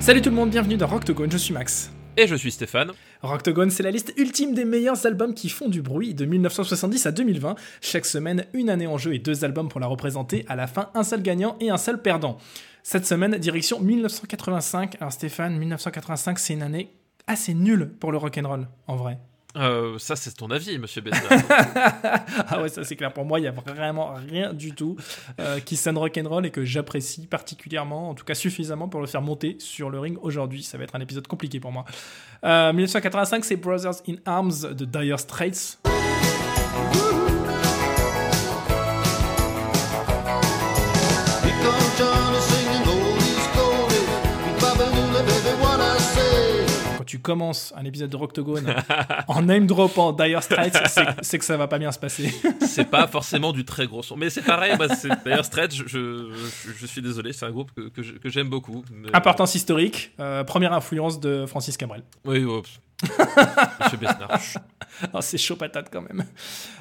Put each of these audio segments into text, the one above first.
Salut tout le monde, bienvenue dans Rocktogone, je suis Max. Et je suis Stéphane. Rocktogone, c'est la liste ultime des meilleurs albums qui font du bruit de 1970 à 2020. Chaque semaine, une année en jeu et deux albums pour la représenter. À la fin, un seul gagnant et un seul perdant. Cette semaine, direction 1985. Alors Stéphane, 1985, c'est une année assez nulle pour le rock'n'roll, en vrai. Euh, ça, c'est ton avis, monsieur Besnard. ah ouais, ça c'est clair. Pour moi, il y a vraiment rien du tout euh, qui sonne rock'n'roll et que j'apprécie particulièrement, en tout cas suffisamment pour le faire monter sur le ring aujourd'hui. Ça va être un épisode compliqué pour moi. Euh, 1985, c'est Brothers in Arms de Dire Straits. Tu commences un épisode de Rocktogone en name dropant Dire Straits, c'est que ça va pas bien se passer. c'est pas forcément du très gros son. Mais c'est pareil, moi, Dire Straits, je, je, suis désolé, c'est un groupe que, que j'aime beaucoup. Importance historique, euh, première influence de Francis Cabrel. Oui, Monsieur Besnard. Oh, c'est chaud patate quand même.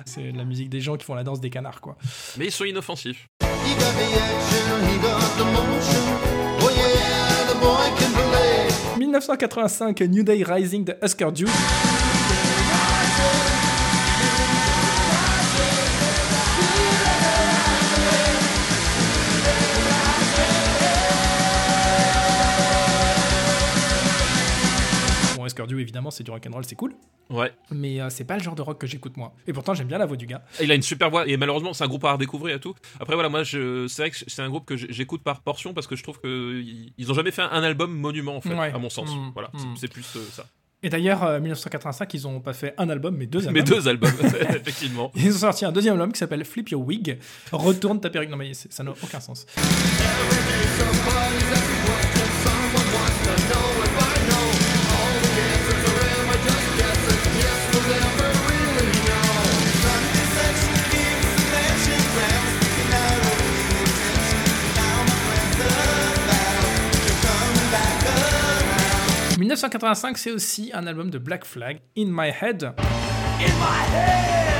C'est la musique des gens qui font la danse des canards, quoi. Mais ils sont inoffensifs. 1985, New Day Rising de Husker Du. Husker Du, évidemment, c'est du rock'n'roll, c'est cool. Ouais. Mais euh, c'est pas le genre de rock que j'écoute moi. Et pourtant, j'aime bien la voix du gars. Il a une super voix et malheureusement, c'est un groupe à redécouvrir et tout. Après, voilà, moi, je... c'est vrai que c'est un groupe que j'écoute par portion parce que je trouve qu'ils ont jamais fait un album monument, en fait, à mon sens. Mmh. voilà, mmh. c'est plus euh, ça. Et d'ailleurs, 1985, euh, ils ont pas fait un album, mais deux albums. Mais deux albums, effectivement. Ils ont sorti un deuxième album qui s'appelle Flip Your Wig. Retourne ta perruque. Non, mais ça n'a aucun sens. 1985, c'est aussi un album de Black Flag, In My Head. In my head,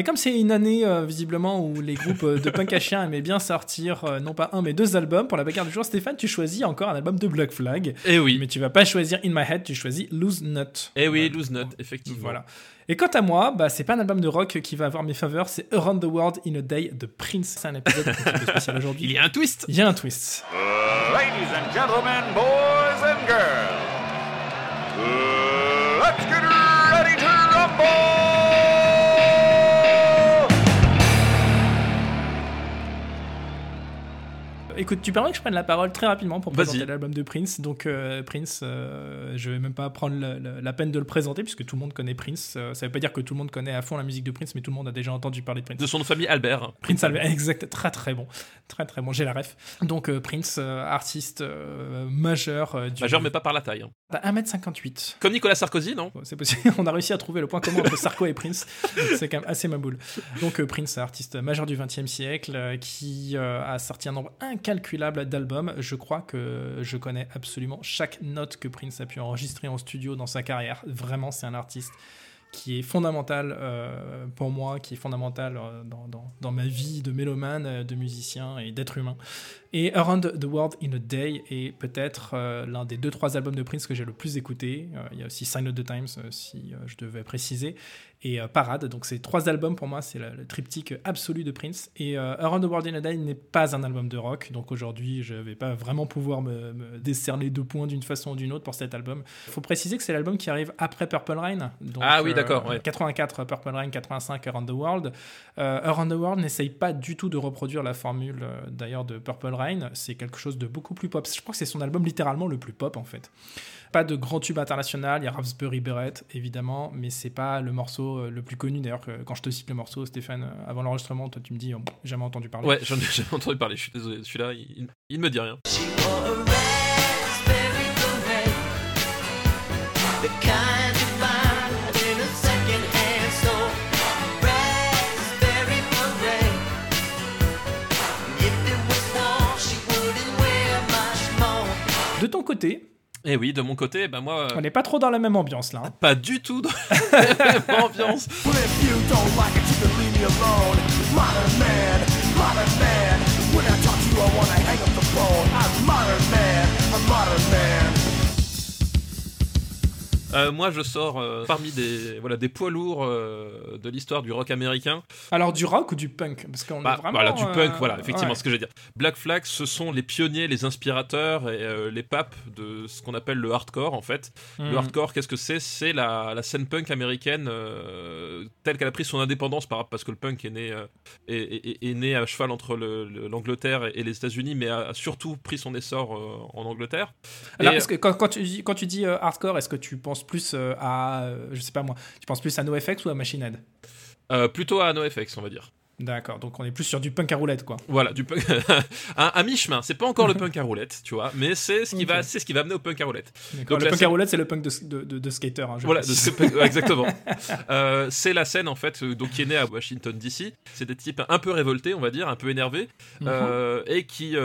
Mais comme c'est une année euh, visiblement où les groupes euh, de punk à chien aimaient bien sortir euh, non pas un mais deux albums pour la bagarre du jour, Stéphane, tu choisis encore un album de Black Flag. Et eh oui. Mais tu vas pas choisir In My Head, tu choisis Lose Nut. Et eh oui, Lose Nut, effectivement. Voilà. Et quant à moi, bah, c'est pas un album de rock qui va avoir mes faveurs, c'est Around the World in a Day de Prince. C'est un épisode spécial aujourd'hui. Il y a un twist. Il y a un twist. ladies and gentlemen, boys and girls, let's get ready to rumble! Écoute, tu permets que je prenne la parole très rapidement pour présenter l'album de Prince. Donc, euh, Prince, euh, je vais même pas prendre la peine de le présenter puisque tout le monde connaît Prince. Euh, ça veut pas dire que tout le monde connaît à fond la musique de Prince, mais tout le monde a déjà entendu parler de Prince. De son famille Albert. Prince Albert, exact, très très bon. Très très bon, j'ai la ref. Donc, Prince, artiste majeur. Du... Majeur, mais pas par la taille. 1m58. Bah, Comme Nicolas Sarkozy, non? C'est possible. On a réussi à trouver le point commun entre Sarko et Prince. C'est quand même assez ma boule. Donc, Prince, artiste majeur du XXe siècle qui a sorti un nombre incalculable d'albums. Je crois que je connais absolument chaque note que Prince a pu enregistrer en studio dans sa carrière. Vraiment, c'est un artiste qui est fondamental euh, pour moi, qui est fondamental euh, dans, dans, dans, ma vie de mélomane, euh, de musicien et d'être humain. Et Around the World in a Day est peut-être l'un des deux trois albums de Prince que j'ai le plus écouté. il y a aussi Sign of the Times, si je devais préciser et euh, Parade. Donc c'est trois albums pour moi, c'est le, triptyque absolu de Prince. Et euh, Around the World in a Day n'est pas un album de rock, donc aujourd'hui je vais pas vraiment pouvoir me, décerner deux points d'une façon ou d'une autre pour cet album. Il faut préciser que c'est l'album qui arrive après Purple Rain. Donc, ah oui, d'accord. 84 euh, Purple Rain, 85 Around the World. Around the World n'essaye pas du tout de reproduire la formule d'ailleurs de Purple Rain. C'est quelque chose de beaucoup plus pop. Je crois que c'est son album littéralement le plus pop en fait. Pas de grand tube international, il y a Raspberry Beret évidemment, mais c'est pas le morceau euh, le plus connu. D'ailleurs, quand je te cite le morceau, Stéphane, euh, avant l'enregistrement, toi tu me dis, oh, jamais entendu parler. Ouais, j'en ai jamais entendu parler, je suis désolé, celui-là, il, il, me dit rien. De ton côté, et eh oui, de mon côté, ben moi. On n'est pas trop dans la même ambiance là. Hein. Pas du tout dans la même ambiance. Euh, moi, je sors euh, parmi des, voilà, des poids lourds euh, de l'histoire du rock américain. Alors, du rock ou du punk? Parce qu'on bah, vraiment. Voilà, du punk, voilà, effectivement, ce que je veux dire. Black Flag, ce sont les pionniers, les inspirateurs et les papes de ce qu'on appelle le hardcore, en fait. Le hmm. hardcore, qu'est-ce que c'est? C'est la, la, scène punk américaine telle qu'elle a pris son indépendance par, parce que le punk est né, est, est, né à cheval entre l'Angleterre et, les États-Unis, mais a, surtout pris son essor en Angleterre. Alors, que quand, quand, tu quand tu dis hardcore, est-ce que tu penses plus euh, à, euh, je sais pas moi, tu penses plus à NoFX ou à Machine Head? Euh, Plutôt à NoFX, on va dire. D'accord, donc on est plus sur du punk à roulette, quoi. Voilà, du punk à, mi-chemin. C'est pas encore le punk à roulette, tu vois, mais c'est ce qui va, c'est ce qui va amener au punk à roulette. Donc, le punk à roulette, c'est le punk de, de, de, skater. Hein, voilà, exactement. c'est la scène en fait, donc qui est née à Washington DC. C'est des types un peu révoltés, on va dire, un peu énervés, mhm. et qui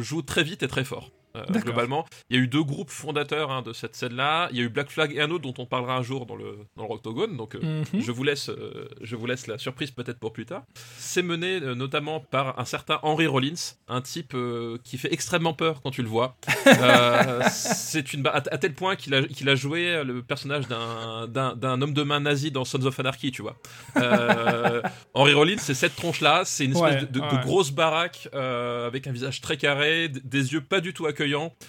jouent très vite et très fort. Euh, globalement. Il y a eu deux groupes fondateurs hein, de cette scène-là. Il y a eu Black Flag et un autre dont on parlera un jour dans le, dans le. Donc euh, mhm. je, vous laisse, euh, je vous laisse la surprise peut-être pour plus tard. C'est mené notamment par un certain Henry Rollins, un type qui fait extrêmement peur quand tu le vois. c'est une à, tel point qu'il a, qu'il a joué le personnage d'un homme de main nazi dans Sons of Anarchy, tu vois. Henry Rollins, c'est cette tronche-là. C'est une espèce de, grosse baraque avec un visage très carré, des yeux pas du tout accueillants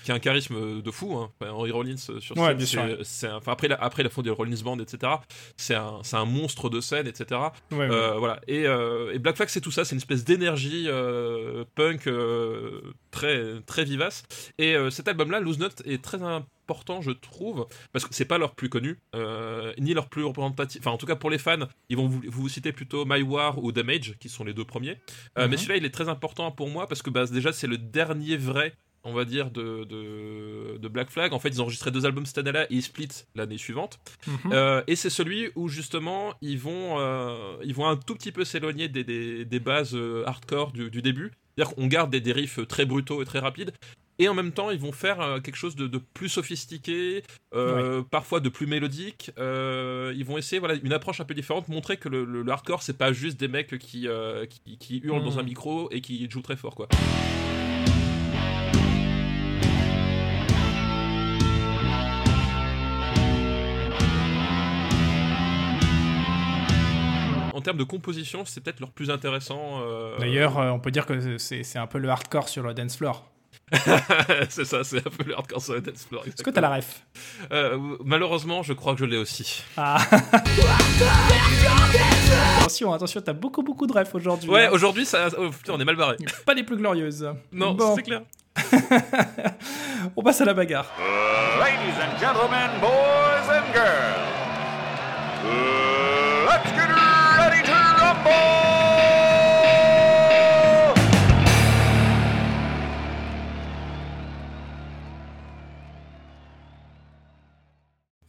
qui a un charisme de fou. Hein. Henry Rollins euh, sur scène, c'est, enfin, après, la, après la fondée de Rollins Band, etc. C'est un, c'est un monstre de scène, etc. Euh, voilà. Et, euh, et, Black Flag, c'est tout ça. C'est une espèce d'énergie punk très très vivace. Et cet album-là, Lose Note, est très important, je trouve, parce que c'est pas leur plus connu, ni leur plus représentatif. Enfin, en tout cas, pour les fans, ils vont vous, vous citer plutôt My War ou Damage, qui sont les deux premiers. Mais mhm. celui-là, il est très important pour moi parce que bah, déjà, c'est le dernier vrai on va dire, de, de, Black Flag. En fait, ils ont enregistré deux albums cette année-là et ils split l'année suivante. Mhm. Euh, et c'est celui où, justement, ils vont, euh, ils vont un tout petit peu s'éloigner des, des, bases euh, hardcore du, début. C'est-à-dire qu'on garde des, dérives très brutaux et très rapides. Et en même temps, ils vont faire quelque chose de, plus sophistiqué, parfois de plus mélodique. ils vont essayer voilà, une approche un peu différente, montrer que le, hardcore, c'est pas juste des mecs qui, qui, hurlent dans un mhm. micro et qui jouent très fort. quoi. Termes de composition, c'est peut-être leur plus intéressant. Euh, D'ailleurs, euh, on peut dire que c'est un peu le hardcore sur le dance floor. c'est ça, c'est un peu le hardcore sur le dance floor. Est-ce que t'as la ref? euh, Malheureusement, je crois que je l'ai aussi. Ah. attention, attention, t'as beaucoup beaucoup de refs aujourd'hui. Ouais, hein. aujourd'hui, ça, oh, putain, on est mal barré. Pas les plus glorieuses. Non, c'est clair. on passe à la bagarre. ladies and gentlemen, boys and girls,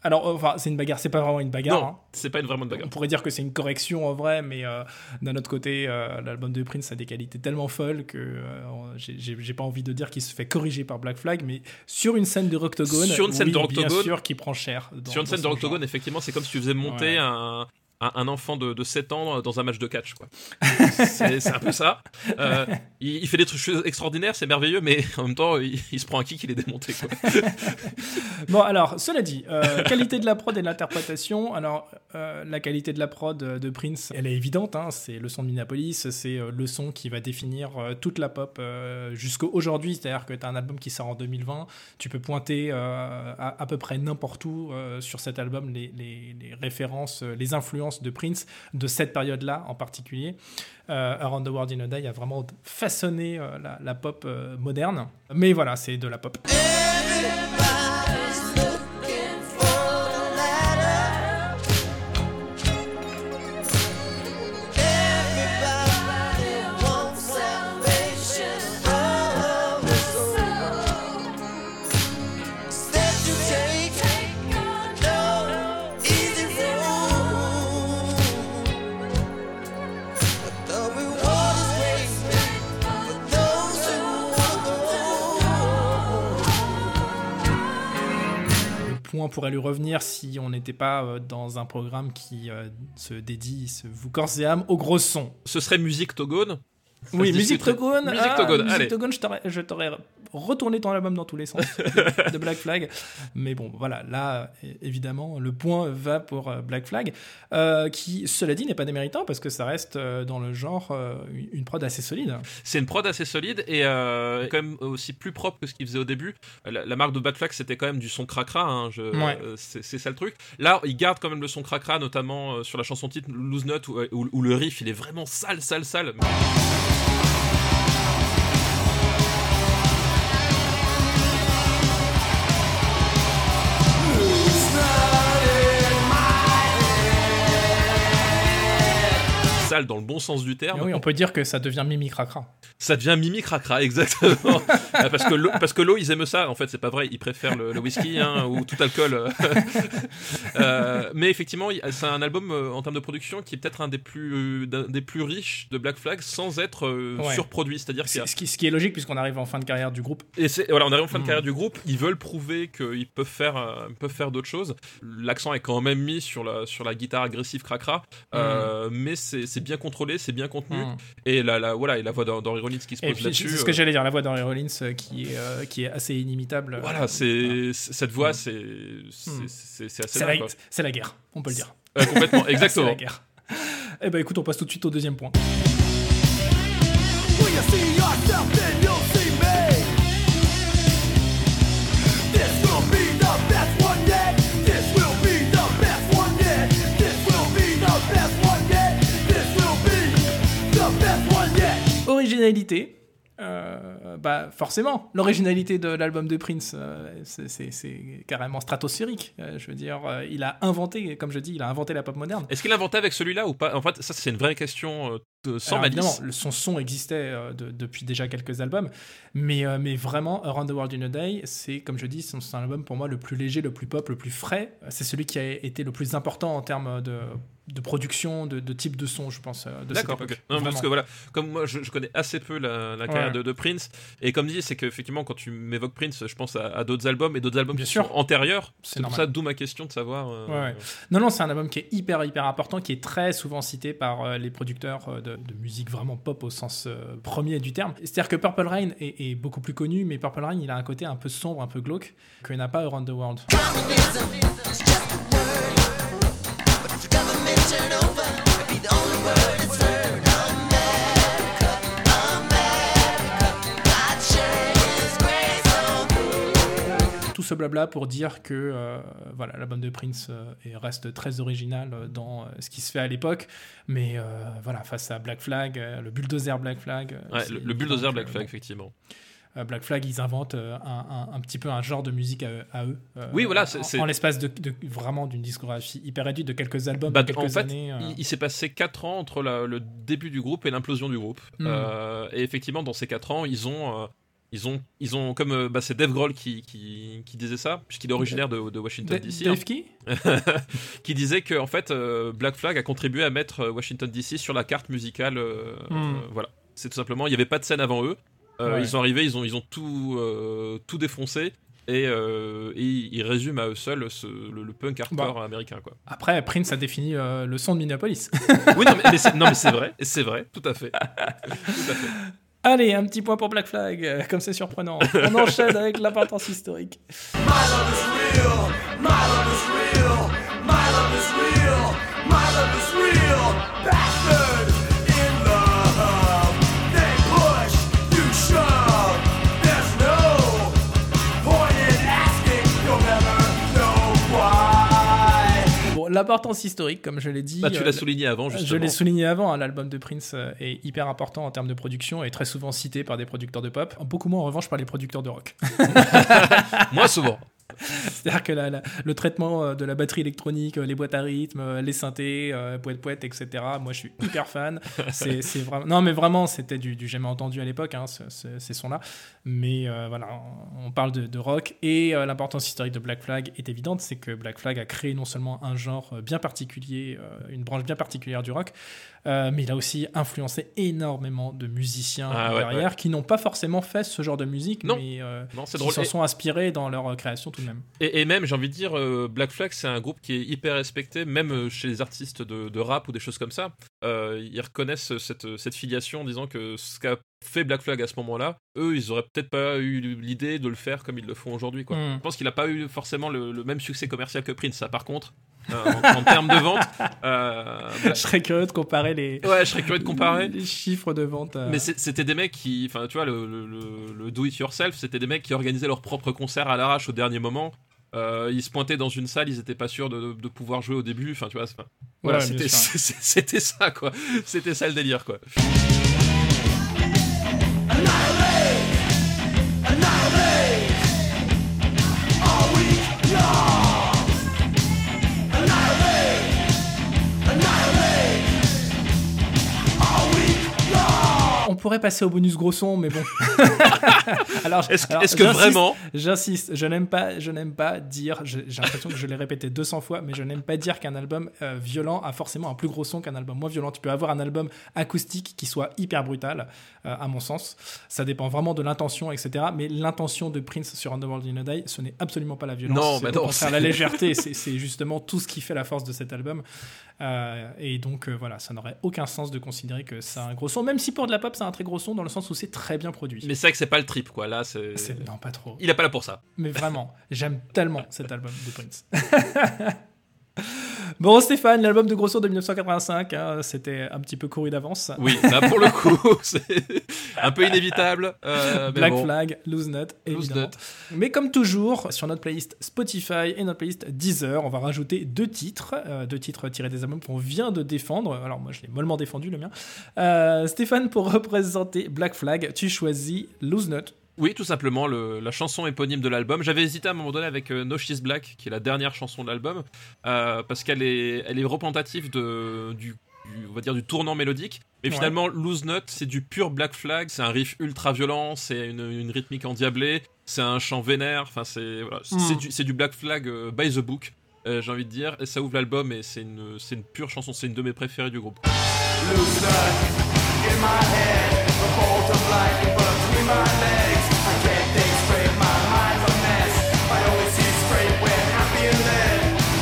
Alors, euh, enfin, c'est une bagarre, c'est pas vraiment une bagarre. Non, hein. c'est pas vraiment une bagarre. On pourrait dire que c'est une correction en vrai, mais euh, d'un autre côté, euh, l'album de Prince a des qualités tellement folles que j'ai pas envie de dire qu'il se fait corriger par Black Flag, mais sur une scène de Roctogone, sur une scène de bien sûr, qui prend cher. sur une scène de Roctogone, effectivement, c'est comme si tu faisais monter un, un, enfant de, de, 7 ans dans un match de catch. Quoi. c'est, un peu ça. Euh, il, fait des trucs extraordinaires, c'est merveilleux, mais en même temps, il, se prend un kick, il est démonté. Quoi. bon, alors, cela dit, euh, qualité de la prod et de l'interprétation. Alors, euh, la qualité de la prod de Prince, elle est évidente. Hein, c'est le son de Minneapolis, c'est le son qui va définir toute la pop jusqu'à aujourd'hui. C'est-à-dire que tu as un album qui sort en 2020, tu peux pointer à, à, peu près n'importe où sur cet album les, les, les références, les influences de Prince de cette période-là en particulier. Euh, Around the World in a Day a vraiment façonné euh, la, pop euh, moderne. Mais voilà, c'est de la pop. Pourrait lui revenir si on n'était pas dans un programme qui se dédie, vous corps et au gros son. Ce serait musique Togone oui, musique Togone. Musique ah, Togone, allez. Togone, je t'aurais retourné ton album dans tous les sens de Black Flag. Mais bon, voilà, là, évidemment, le point va pour euh, Black Flag, euh, qui, cela dit, n'est pas déméritant parce que ça reste euh, dans le genre une prod assez solide. C'est une prod assez solide et quand même aussi plus propre que ce qu'il faisait au début. La, marque de Black Flag, c'était quand même du son cracra. Hein, c'est ça le truc. Là, il garde quand même le son cracra, notamment sur la chanson titre Lose Note, où, où, le riff, il est vraiment sale, sale, sale. Dans le bon sens du terme. oui, on peut dire que ça devient Mimi Cracra. Ça devient Mimi Cracra, exactement. Ah, parce que l'eau, parce que l'eau, ils aiment ça. En fait, c'est pas vrai. Ils préfèrent le, whisky hein, ou tout alcool. euh, mais effectivement, c'est un album euh, en termes de production qui est peut-être un des plus, des plus riches de Black Flag sans être euh, surproduit. C'est-à-dire ce, qui, ce qui est logique puisqu'on arrive en fin de carrière du groupe. Et c'est, voilà, on arrive en fin de hmm. carrière du groupe. Ils veulent prouver qu'ils peuvent faire, peuvent faire d'autres choses. L'accent est quand même mis sur la, sur la guitare agressive Cracra, hmm. mais c'est, c'est bien contrôlé, c'est bien contenu. Hmm. Et la, la, voilà, et la voix d'Henry Rollins qui se pose là-dessus. C'est ce que euh, j'allais dire, la voix d'Henry Rollins euh, qui est, euh, qui est assez inimitable. Voilà, c'est cette voix, hmm. c'est c'est assez. C'est la, guerre, on peut le dire. complètement, exactement. c'est la guerre. Eh ben écoute, on passe tout de suite au deuxième point. Originalité. Euh, bah forcément, l'originalité de l'album de Prince, euh, c'est carrément stratosphérique. Euh, je veux dire, il a inventé, comme je dis, il a inventé la pop moderne. Est-ce qu'il a inventé avec celui-là ou pas? En fait, ça c'est une vraie question de, sans Alors, malice. son son existait depuis déjà quelques albums, mais, mais vraiment, Around the World in a Day, c'est comme je dis, c'est un album pour moi le plus léger, le plus pop, le plus frais. C'est celui qui a été le plus important en termes de de production, de, type de son, je pense. Euh, D'accord, parce que voilà, comme moi je, connais assez peu la, carrière de, Prince, et comme dit, c'est qu'effectivement, quand tu m'évoques Prince, je pense à, d'autres albums et d'autres albums Bien qui sûr. sont antérieurs. C'est pour ça, d'où ma question de savoir. Euh, non, non, c'est un album qui est hyper, hyper important, qui est très souvent cité par euh, les producteurs de, musique vraiment pop au sens premier du terme. C'est-à-dire que Purple Rain est, beaucoup plus connu, mais Purple Rain, il a un côté un peu sombre, un peu glauque, que n'a pas Around the World. Ce blabla pour dire que euh, voilà, l'album de Prince euh, reste très original dans euh, ce qui se fait à l'époque, mais voilà, face à Black Flag, le bulldozer Black Flag. le, bulldozer Black Flag, effectivement. Euh, Black Flag, ils inventent euh, un, petit peu un genre de musique à, eux. Euh, oui, voilà. c'est en, l'espace de, vraiment d'une discographie hyper réduite de quelques albums, bah, quelques en années. Il, s'est passé 4 ans entre le début du groupe et l'implosion du groupe. Hmm. et effectivement, dans ces 4 ans, ils ont. Ils ont, ils ont comme bah, c'est Dave Grohl qui, qui, qui disait ça, puisqu'il est originaire de, Washington DC. Dave qui? Qui disait que en fait Black Flag a contribué à mettre Washington DC sur la carte musicale. Hmm. voilà, c'est tout simplement, il n'y avait pas de scène avant eux. Euh, ils sont arrivés, ils ont, ils ont tout, euh, tout défoncé. Et, euh, ils résument à eux seuls le, punk hardcore bah, américain. Quoi. Après, Prince a défini le son de Minneapolis. oui, non, mais, c'est vrai, c'est vrai, tout à fait. Allez, un petit point pour Black Flag, comme c'est surprenant. On enchaîne avec l'importance historique. My l'importance historique, comme je l'ai dit. Bah, tu l'as euh, souligné avant, justement. Je l'ai souligné avant, hein, l'album de Prince euh, est hyper important en termes de production et très souvent cité par des producteurs de pop. Beaucoup moins en revanche par les producteurs de rock. Moi souvent. C'est-à-dire que le traitement euh, de la batterie électronique, les boîtes à rythme, les synthés, poète poète, etc. Moi, je suis hyper fan. c'est vraiment non, mais vraiment, c'était du, jamais entendu à l'époque, hein, ces sons-là. Mais voilà, on parle de, de rock et l'importance historique de Black Flag est évidente, c'est que Black Flag a créé non seulement un genre bien particulier, euh, une branche bien particulière du rock, Euh, mais il a aussi influencé énormément de musiciens Ah, ouais, derrière qui n'ont pas forcément fait ce genre de musique, Non. mais euh, Non, qui drôle. s'en sont inspirés dans leur euh, création tout de même. Et, et même, j'ai envie de dire, euh, Black Flag, c'est un groupe qui est hyper respecté, même chez les artistes de, de rap ou des choses comme ça. Ils reconnaissent cette, cette filiation en disant que ce qu'a fait Black Flag à ce moment-là, eux, ils auraient peut-être pas eu l'idée de le faire comme ils le font aujourd'hui. quoi. Mm. Je pense qu'il n'a pas eu forcément le, le même succès commercial que Prince, ça par contre, euh, en, en termes de vente. euh, Je serais curieux de comparer les, ouais, je serais curieux de comparer. les chiffres de vente. euh, Mais c'était des mecs qui, enfin, tu vois, le, le- le- le do it yourself, c'était des mecs qui organisaient leurs propres concerts à l'arrache au dernier moment. Euh, ils se pointaient dans une salle, ils étaient pas sûrs de, de pouvoir jouer au début. Enfin, tu vois, voilà, Ouais, c'était ça, quoi. C'était ça le délire, quoi. On pourrait passer au bonus gros son, mais bon. alors, Est-ce est-ce que vraiment J'insiste, je n'aime pas, je n'aime pas dire, j'ai l'impression que je l'ai répété 200 fois, mais je n'aime pas dire qu'un album euh, violent a forcément un plus gros son qu'un album moins violent. Tu peux avoir un album acoustique qui soit hyper brutal, euh, à mon sens. Ça dépend vraiment de l'intention, etc. Mais l'intention de Prince sur Underworld in a Day, ce n'est absolument pas la violence. Non, c'est au non, c'est- la légèreté. C'est justement tout ce qui fait la force de cet album. Euh, et donc euh, voilà, ça n'aurait aucun sens de considérer que c'est un gros son, même si pour de la pop, c'est un très gros son dans le sens où c'est très bien produit. Mais c'est vrai que c'est pas le trip, quoi. Là, c'est. C'est- Non, pas trop. Il est pas là pour ça. Mais vraiment, j'aime tellement cet album de Prince. bon, Stéphane, l'album de Grosso de 1985, hein, c'était un petit peu couru d'avance. Oui, là pour le coup, c'est un peu inévitable. euh, Black bon. Flag, Loose Nut, Loose évidemment. Nut. Mais comme toujours, sur notre playlist Spotify et notre playlist Deezer, on va rajouter deux titres, euh, deux titres tirés des albums qu'on vient de défendre. Alors moi, je l'ai mollement défendu, le mien. Euh, Stéphane, pour représenter Black Flag, tu choisis Loose Nut. Oui, tout simplement, le- la chanson éponyme de l'album. J'avais hésité à un moment donné avec euh, No She's Black, qui est la dernière chanson de l'album, euh, parce qu'elle est, elle est représentative de, du, du- on va dire, du tournant mélodique. Mais Ouais. finalement, Loose Nut, c'est du pur Black Flag, c'est un riff ultra violent, c'est une, une rythmique endiablée, c'est un chant vénère, enfin, c'est voilà, c'est- Mm. c'est du, Black Flag euh, by the book. euh, J'ai envie de dire, et ça ouvre l'album et c'est une, c'est une pure chanson, c'est une de mes préférées du groupe. Loose nut in my head, a bolt of lightning between my legs.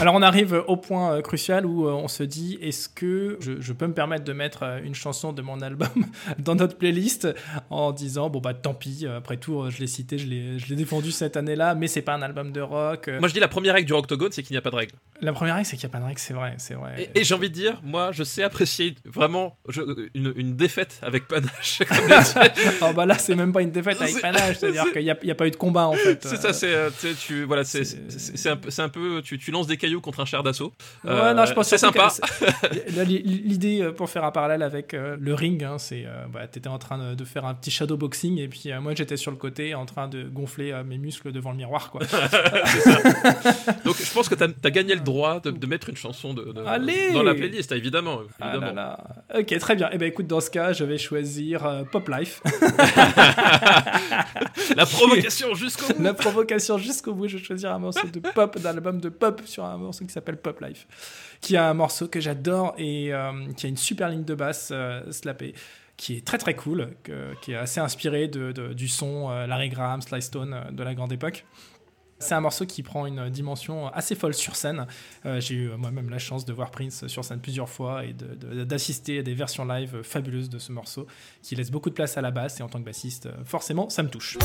Alors on arrive au point euh, crucial où euh, on se dit est-ce que je, je peux me permettre de mettre euh, une chanson de mon album dans notre playlist en disant bon bah tant pis après tout je l'ai cité je l'ai je l'ai défendu cette année-là mais c'est pas un album de rock. Moi je dis la première règle du Octogone, c'est qu'il n'y a pas de règle. la première règle c'est qu'il y a pas de règle c'est vrai c'est vrai Et, et j'ai envie de dire, moi, je sais apprécier vraiment je- une, une défaite avec panache. dit. oh bah là c'est même pas une défaite avec panache c'est-à-dire qu'il y a, pas eu de combat en fait c'est ça, c'est tu voilà, c'est un, un peu, tu, tu lances des contre un char d'assaut. Ouais, Euh, non, je pense c'est sympa. L'idée, euh, pour faire un parallèle avec euh, le ring, hein, c'est bah, t'étais en train de, faire un petit shadow boxing et puis moi j'étais sur le côté en train de gonfler mes muscles devant le miroir. Quoi. Donc je pense que t'as as gagné le droit de, de mettre une chanson de, dans la playlist, évidemment. Ah évidemment. là là. Ok, très bien. Et ben écoute, dans ce cas, je vais choisir euh, Pop Life. La provocation jusqu'au bout. La provocation jusqu'au bout, je vais choisir un morceau de pop, d'un album de pop sur un morceau qui s'appelle Pop Life, qui a un morceau que j'adore et euh, qui a une super ligne de basse euh, slappée, qui est très très cool, qui est assez inspiré du son euh, Larry Graham, Sly Stone de la grande époque. C'est un morceau qui prend une dimension assez folle sur scène. J'ai eu moi-même la chance de voir Prince sur scène plusieurs fois et d'assister à des versions live fabuleuses de ce morceau qui laisse beaucoup de place à la basse et en tant que bassiste, forcément, ça me touche.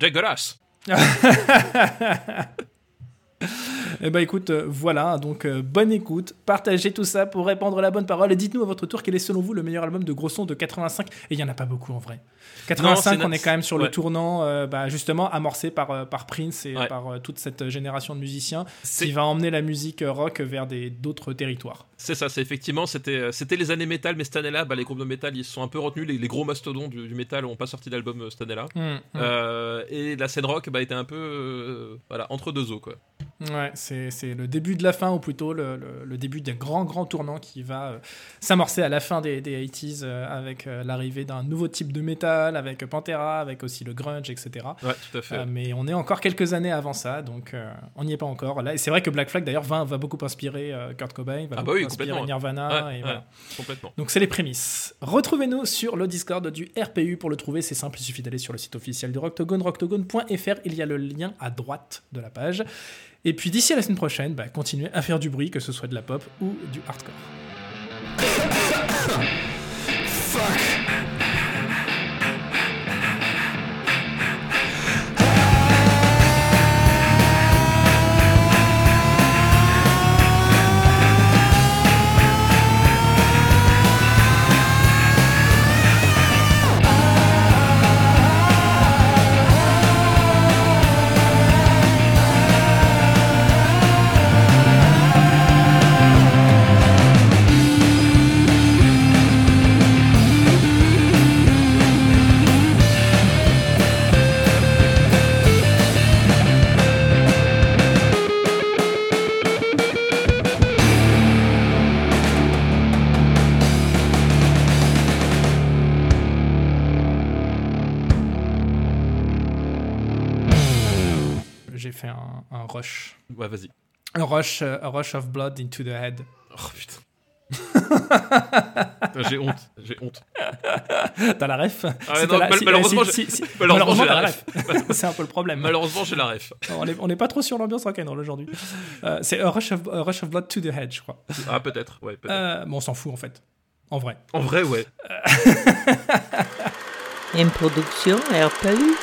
Dégueulasse. Eh ben écoute, euh, voilà, donc euh, bonne écoute, partagez tout ça pour répandre la bonne parole et dites-nous à votre tour quel est selon vous le meilleur album de gros son de 85 et il y en a pas beaucoup en vrai. 85 c'est on est quand même sur le tournant euh, bah, justement amorcé par, par Prince et Ouais. par toute cette génération de musiciens qui va emmener la musique rock vers d'autres territoires. C'est ça, c'est effectivement, c'était, euh, c'était les années métal, mais cette année-là, bah, les groupes de métal, ils se sont un peu retenus. Les, les gros mastodons du, du métal n'ont pas sorti d'album euh, cette année-là. Mm, mm. Euh, et la scène rock bah, était un peu euh, voilà, entre deux eaux. Quoi. Ouais, c'est c'est le début de la fin, ou plutôt le, le- le début d'un grand, grand tournant qui va s'amorcer à la fin des, des 80s euh, avec l'arrivée d'un nouveau type de métal, avec Pantera, avec aussi le grunge, etc. Ouais, tout à fait. Mais on est encore quelques années avant ça, donc on n'y est pas encore. Là, et c'est vrai que Black Flag, d'ailleurs, va, va beaucoup inspirer Kurt Cobain, va Ah bah oui, inspirer complètement. Nirvana, Ouais, et ouais. voilà. Complètement. Donc c'est les prémices. Retrouvez-nous sur le Discord du RPU pour le trouver, c'est simple, il suffit d'aller sur le site officiel de Rocktogone, rocktogone.fr, il y a le lien à droite de la page. Et puis d'ici à la semaine prochaine, bah, continuez à faire du bruit, que ce soit de la pop ou du hardcore. Un, rush. Ouais, vas-y. Un rush, euh, a rush of blood into the head. Oh putain. j'ai honte, j'ai honte. T'as la ref non, la- mal- si- malheureusement, si- malheureusement, j'ai la ref. C'est un peu le problème. Malheureusement, j'ai la ref. On est- on n'est pas trop sur l'ambiance rock'n'roll aujourd'hui. Euh, c'est a rush, of, a rush of blood to the head, je crois. Ah, peut-être, ouais, peut-être. Euh, bon, on s'en fout en fait. En vrai. En vrai, ouais. Une production RPU.